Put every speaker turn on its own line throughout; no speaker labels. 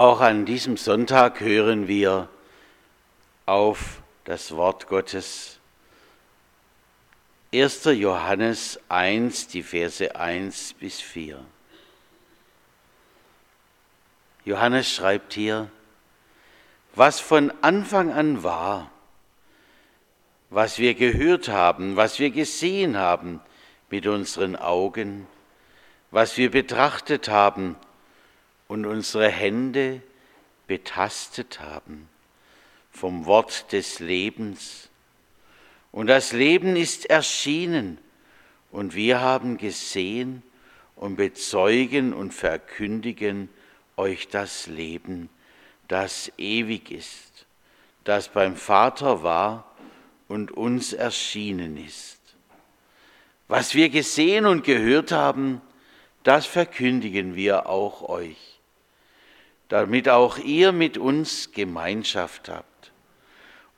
Auch an diesem Sonntag hören wir auf das Wort Gottes. 1. Johannes 1, die Verse 1 bis 4. Johannes schreibt hier, was von Anfang an war, was wir gehört haben, was wir gesehen haben mit unseren Augen, was wir betrachtet haben, und unsere Hände betastet haben vom Wort des Lebens. Und das Leben ist erschienen und wir haben gesehen und bezeugen und verkündigen euch das Leben, das ewig ist, das beim Vater war und uns erschienen ist. Was wir gesehen und gehört haben, das verkündigen wir auch euch damit auch ihr mit uns Gemeinschaft habt.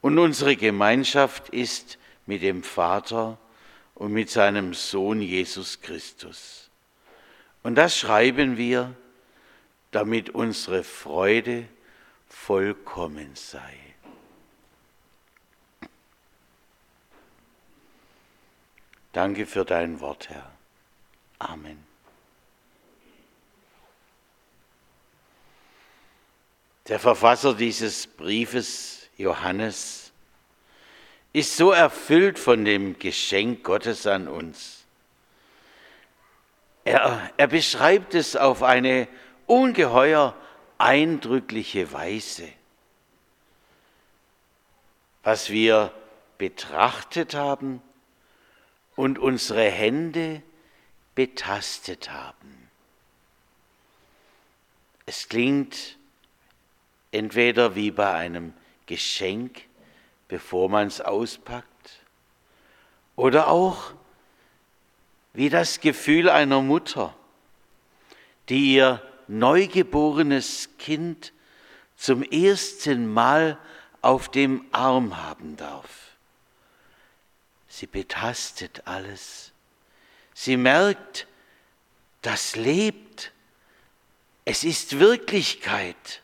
Und unsere Gemeinschaft ist mit dem Vater und mit seinem Sohn Jesus Christus. Und das schreiben wir, damit unsere Freude vollkommen sei. Danke für dein Wort, Herr. Amen. Der Verfasser dieses Briefes, Johannes, ist so erfüllt von dem Geschenk Gottes an uns. Er, er beschreibt es auf eine ungeheuer eindrückliche Weise. Was wir betrachtet haben und unsere Hände betastet haben. Es klingt entweder wie bei einem Geschenk, bevor man es auspackt, oder auch wie das Gefühl einer Mutter, die ihr neugeborenes Kind zum ersten Mal auf dem Arm haben darf. Sie betastet alles. Sie merkt, das lebt. Es ist Wirklichkeit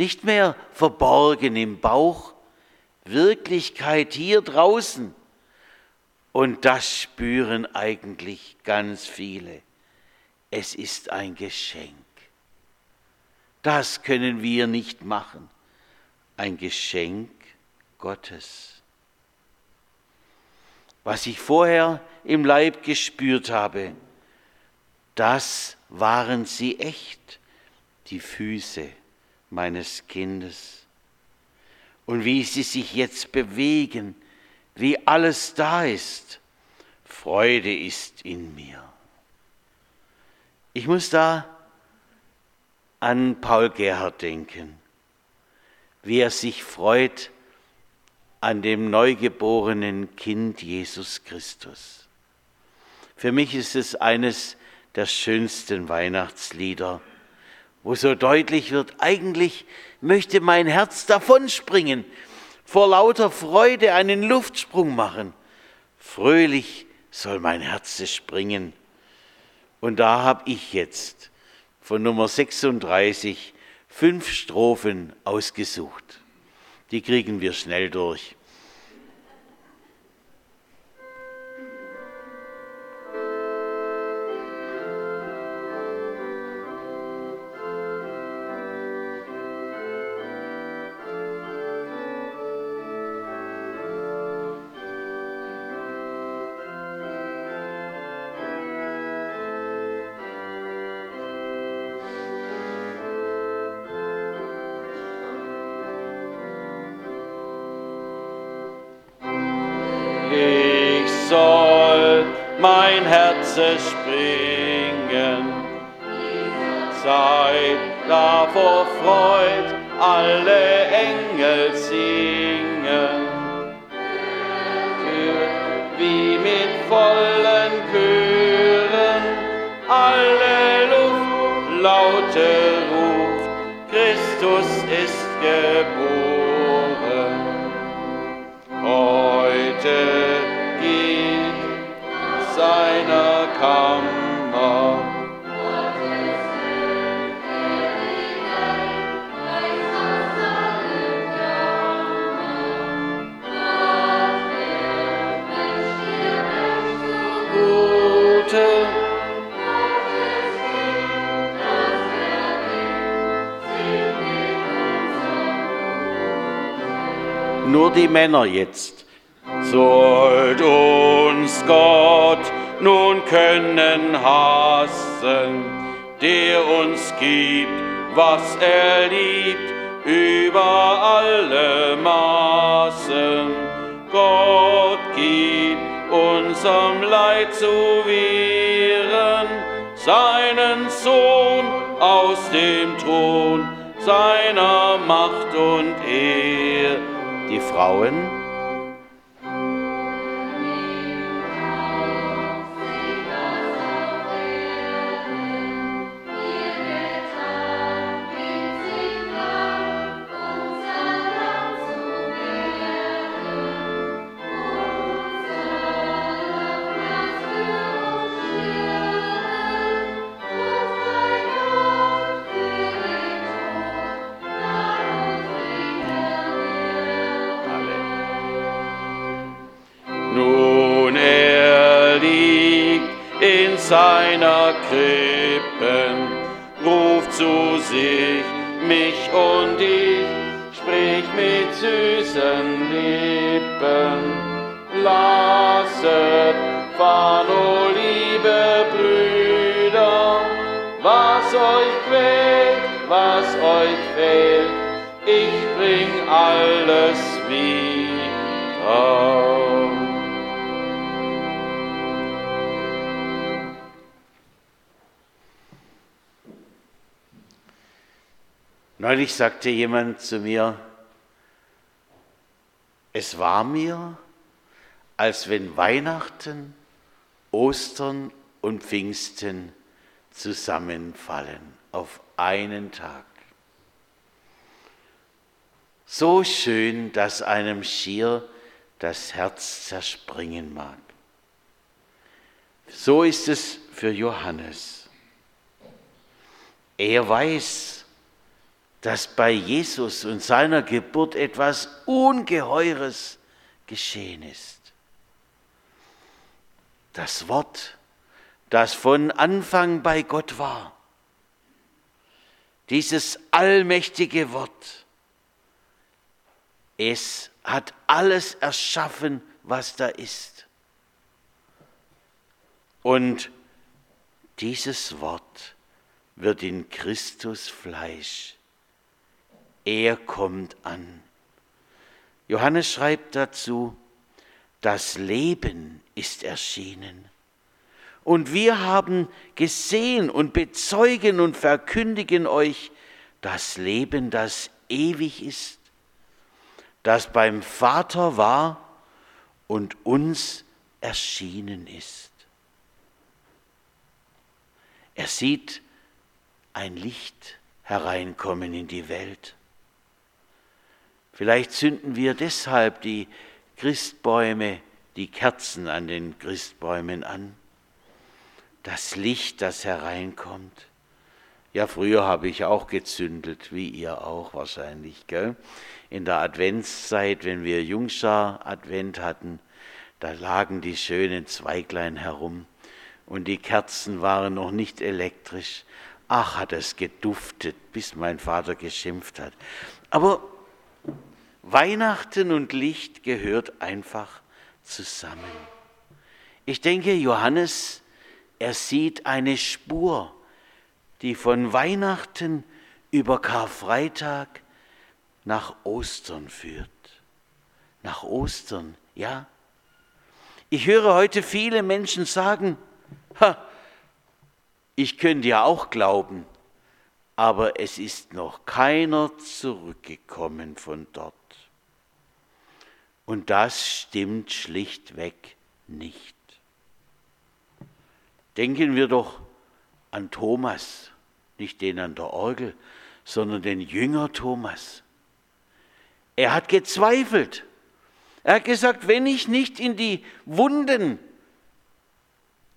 nicht mehr verborgen im Bauch, Wirklichkeit hier draußen. Und das spüren eigentlich ganz viele. Es ist ein Geschenk. Das können wir nicht machen. Ein Geschenk Gottes. Was ich vorher im Leib gespürt habe, das waren sie echt, die Füße meines Kindes. Und wie sie sich jetzt bewegen, wie alles da ist. Freude ist in mir. Ich muss da an Paul Gerhard denken, wie er sich freut an dem neugeborenen Kind Jesus Christus. Für mich ist es eines der schönsten Weihnachtslieder, wo so deutlich wird, eigentlich möchte mein Herz davonspringen, vor lauter Freude einen Luftsprung machen. Fröhlich soll mein Herz springen. Und da habe ich jetzt von Nummer 36 fünf Strophen ausgesucht. Die kriegen wir schnell durch.
Mein Herz springen. Zeit, da vor Freud alle Engel singen. Für wie mit vollen Chören alle Luft laute ruft, Christus ist geboren.
Die Männer jetzt.
Sollt uns Gott nun können hassen, der uns gibt, was er liebt, über alle Maßen. Gott gibt unserem Leid zu wehren, seinen Sohn aus dem Thron, seiner Macht und Ehr.
Die Frauen
seiner Krippen, ruft zu sich mich und ich, sprich mit süßen Lippen. Lasset fahren, o liebe Brüder, was euch quält, was euch fehlt, ich bring alles wieder.
Neulich sagte jemand zu mir, es war mir, als wenn Weihnachten, Ostern und Pfingsten zusammenfallen auf einen Tag. So schön, dass einem schier das Herz zerspringen mag. So ist es für Johannes. Er weiß, dass bei Jesus und seiner Geburt etwas Ungeheures geschehen ist. Das Wort, das von Anfang bei Gott war, dieses allmächtige Wort, es hat alles erschaffen, was da ist. Und dieses Wort wird in Christus Fleisch er kommt an. Johannes schreibt dazu, das Leben ist erschienen. Und wir haben gesehen und bezeugen und verkündigen euch das Leben, das ewig ist, das beim Vater war und uns erschienen ist. Er sieht ein Licht hereinkommen in die Welt. Vielleicht zünden wir deshalb die Christbäume, die Kerzen an den Christbäumen an. Das Licht, das hereinkommt. Ja, früher habe ich auch gezündelt, wie ihr auch wahrscheinlich, gell? In der Adventszeit, wenn wir Jungschar Advent hatten, da lagen die schönen Zweiglein herum und die Kerzen waren noch nicht elektrisch. Ach, hat es geduftet, bis mein Vater geschimpft hat. Aber Weihnachten und Licht gehört einfach zusammen. Ich denke, Johannes, er sieht eine Spur, die von Weihnachten über Karfreitag nach Ostern führt. Nach Ostern, ja. Ich höre heute viele Menschen sagen, ha, ich könnte ja auch glauben, aber es ist noch keiner zurückgekommen von dort. Und das stimmt schlichtweg nicht. Denken wir doch an Thomas, nicht den an der Orgel, sondern den Jünger Thomas. Er hat gezweifelt. Er hat gesagt, wenn ich nicht in die Wunden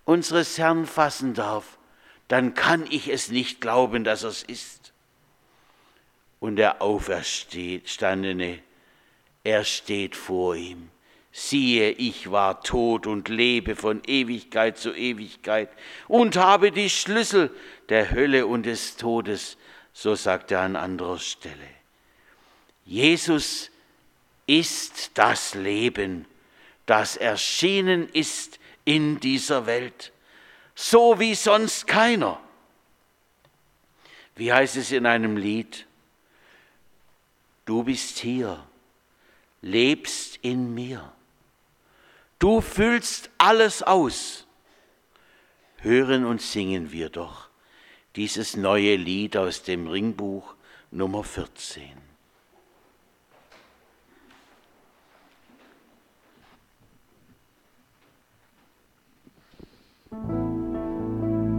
unseres Herrn fassen darf, dann kann ich es nicht glauben, dass es ist. Und der Auferstandene er steht vor ihm. Siehe, ich war tot und lebe von Ewigkeit zu Ewigkeit und habe die Schlüssel der Hölle und des Todes, so sagt er an anderer Stelle. Jesus ist das Leben, das erschienen ist in dieser Welt, so wie sonst keiner. Wie heißt es in einem Lied? Du bist hier, lebst in mir. Du füllst alles aus. Hören und singen wir doch dieses neue Lied aus dem Ringbuch Nummer 14. Musik